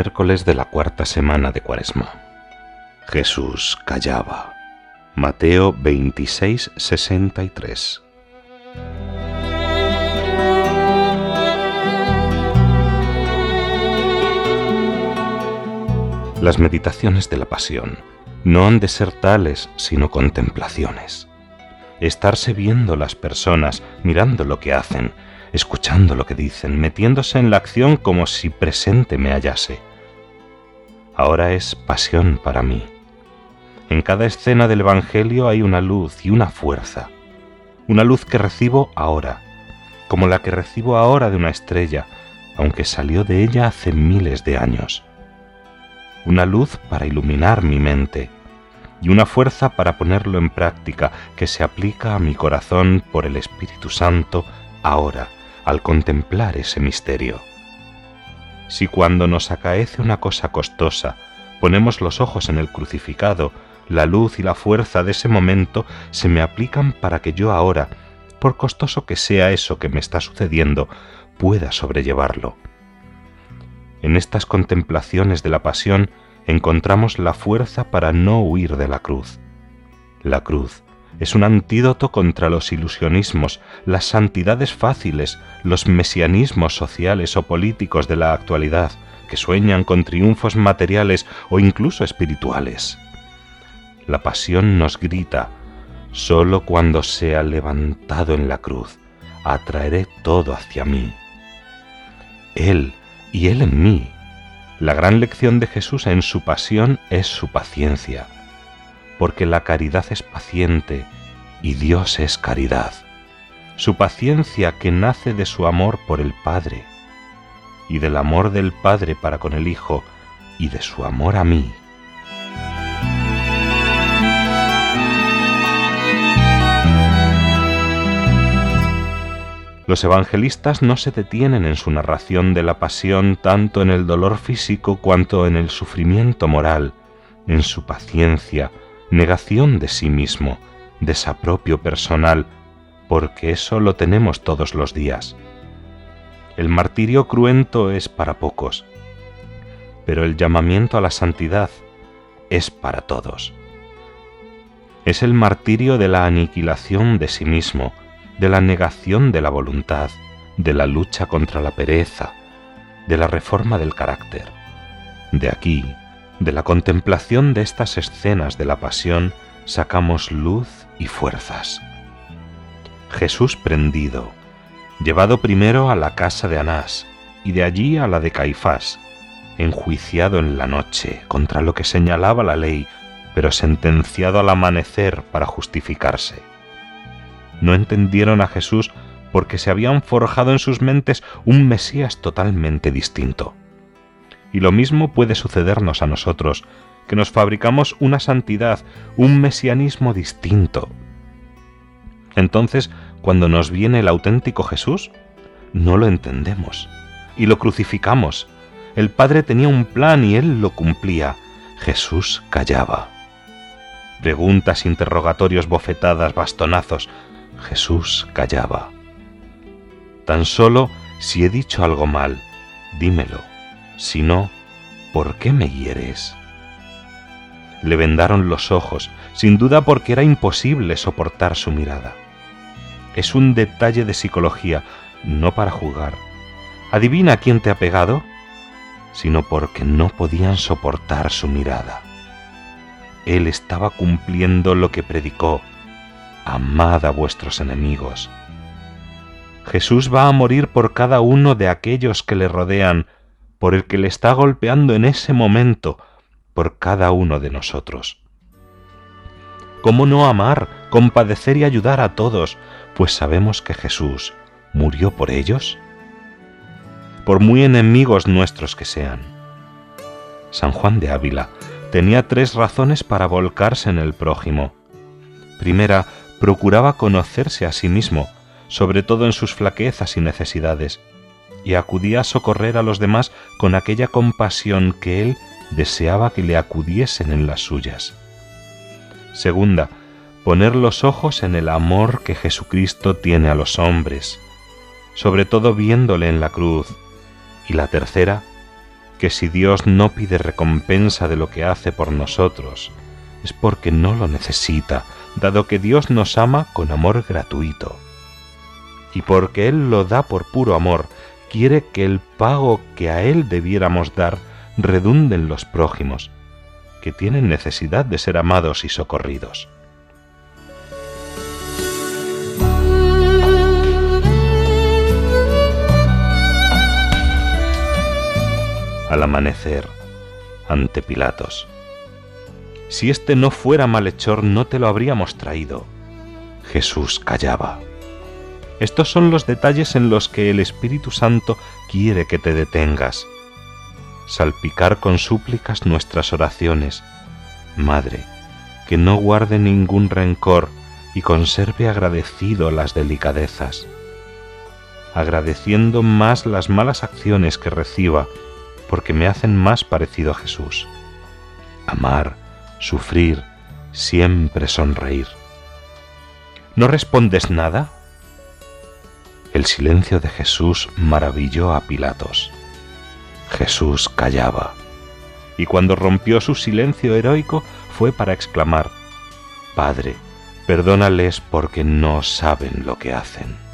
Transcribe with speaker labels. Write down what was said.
Speaker 1: Miércoles de la cuarta semana de Cuaresma. Jesús callaba. Mateo 26, 63. Las meditaciones de la pasión no han de ser tales sino contemplaciones. Estarse viendo las personas, mirando lo que hacen, escuchando lo que dicen, metiéndose en la acción como si presente me hallase. Ahora es pasión para mí. En cada escena del Evangelio hay una luz y una fuerza, una luz que recibo ahora, como la que recibo ahora de una estrella, aunque salió de ella hace miles de años. Una luz para iluminar mi mente y una fuerza para ponerlo en práctica que se aplica a mi corazón por el Espíritu Santo ahora al contemplar ese misterio. Si cuando nos acaece una cosa costosa ponemos los ojos en el crucificado, la luz y la fuerza de ese momento se me aplican para que yo ahora, por costoso que sea eso que me está sucediendo, pueda sobrellevarlo. En estas contemplaciones de la pasión encontramos la fuerza para no huir de la cruz. La cruz, es un antídoto contra los ilusionismos, las santidades fáciles, los mesianismos sociales o políticos de la actualidad, que sueñan con triunfos materiales o incluso espirituales. La pasión nos grita, solo cuando sea levantado en la cruz, atraeré todo hacia mí. Él y Él en mí. La gran lección de Jesús en su pasión es su paciencia porque la caridad es paciente y Dios es caridad. Su paciencia que nace de su amor por el Padre y del amor del Padre para con el Hijo y de su amor a mí. Los evangelistas no se detienen en su narración de la pasión tanto en el dolor físico cuanto en el sufrimiento moral, en su paciencia, negación de sí mismo, desapropio personal, porque eso lo tenemos todos los días. El martirio cruento es para pocos, pero el llamamiento a la santidad es para todos. Es el martirio de la aniquilación de sí mismo, de la negación de la voluntad, de la lucha contra la pereza, de la reforma del carácter. De aquí de la contemplación de estas escenas de la pasión sacamos luz y fuerzas. Jesús prendido, llevado primero a la casa de Anás y de allí a la de Caifás, enjuiciado en la noche contra lo que señalaba la ley, pero sentenciado al amanecer para justificarse. No entendieron a Jesús porque se habían forjado en sus mentes un Mesías totalmente distinto. Y lo mismo puede sucedernos a nosotros, que nos fabricamos una santidad, un mesianismo distinto. Entonces, cuando nos viene el auténtico Jesús, no lo entendemos y lo crucificamos. El Padre tenía un plan y Él lo cumplía. Jesús callaba. Preguntas, interrogatorios, bofetadas, bastonazos. Jesús callaba. Tan solo si he dicho algo mal, dímelo sino ¿por qué me hieres? Le vendaron los ojos, sin duda porque era imposible soportar su mirada. Es un detalle de psicología, no para jugar. ¿Adivina quién te ha pegado? Sino porque no podían soportar su mirada. Él estaba cumpliendo lo que predicó, amad a vuestros enemigos. Jesús va a morir por cada uno de aquellos que le rodean, por el que le está golpeando en ese momento por cada uno de nosotros. ¿Cómo no amar, compadecer y ayudar a todos, pues sabemos que Jesús murió por ellos? por muy enemigos nuestros que sean. San Juan de Ávila tenía tres razones para volcarse en el prójimo. Primera, procuraba conocerse a sí mismo, sobre todo en sus flaquezas y necesidades, y acudía a socorrer a los demás con aquella compasión que él deseaba que le acudiesen en las suyas. Segunda, poner los ojos en el amor que Jesucristo tiene a los hombres, sobre todo viéndole en la cruz. Y la tercera, que si Dios no pide recompensa de lo que hace por nosotros, es porque no lo necesita, dado que Dios nos ama con amor gratuito. Y porque Él lo da por puro amor, quiere que el pago que a Él debiéramos dar redunde en los prójimos, que tienen necesidad de ser amados y socorridos. Al amanecer, ante Pilatos, si este no fuera malhechor no te lo habríamos traído. Jesús callaba. Estos son los detalles en los que el Espíritu Santo quiere que te detengas salpicar con súplicas nuestras oraciones. Madre, que no guarde ningún rencor y conserve agradecido las delicadezas, agradeciendo más las malas acciones que reciba, porque me hacen más parecido a Jesús. Amar, sufrir, siempre sonreír. ¿No respondes nada? El silencio de Jesús maravilló a Pilatos. Jesús callaba. Y cuando rompió su silencio heroico fue para exclamar, Padre, perdónales porque no saben lo que hacen.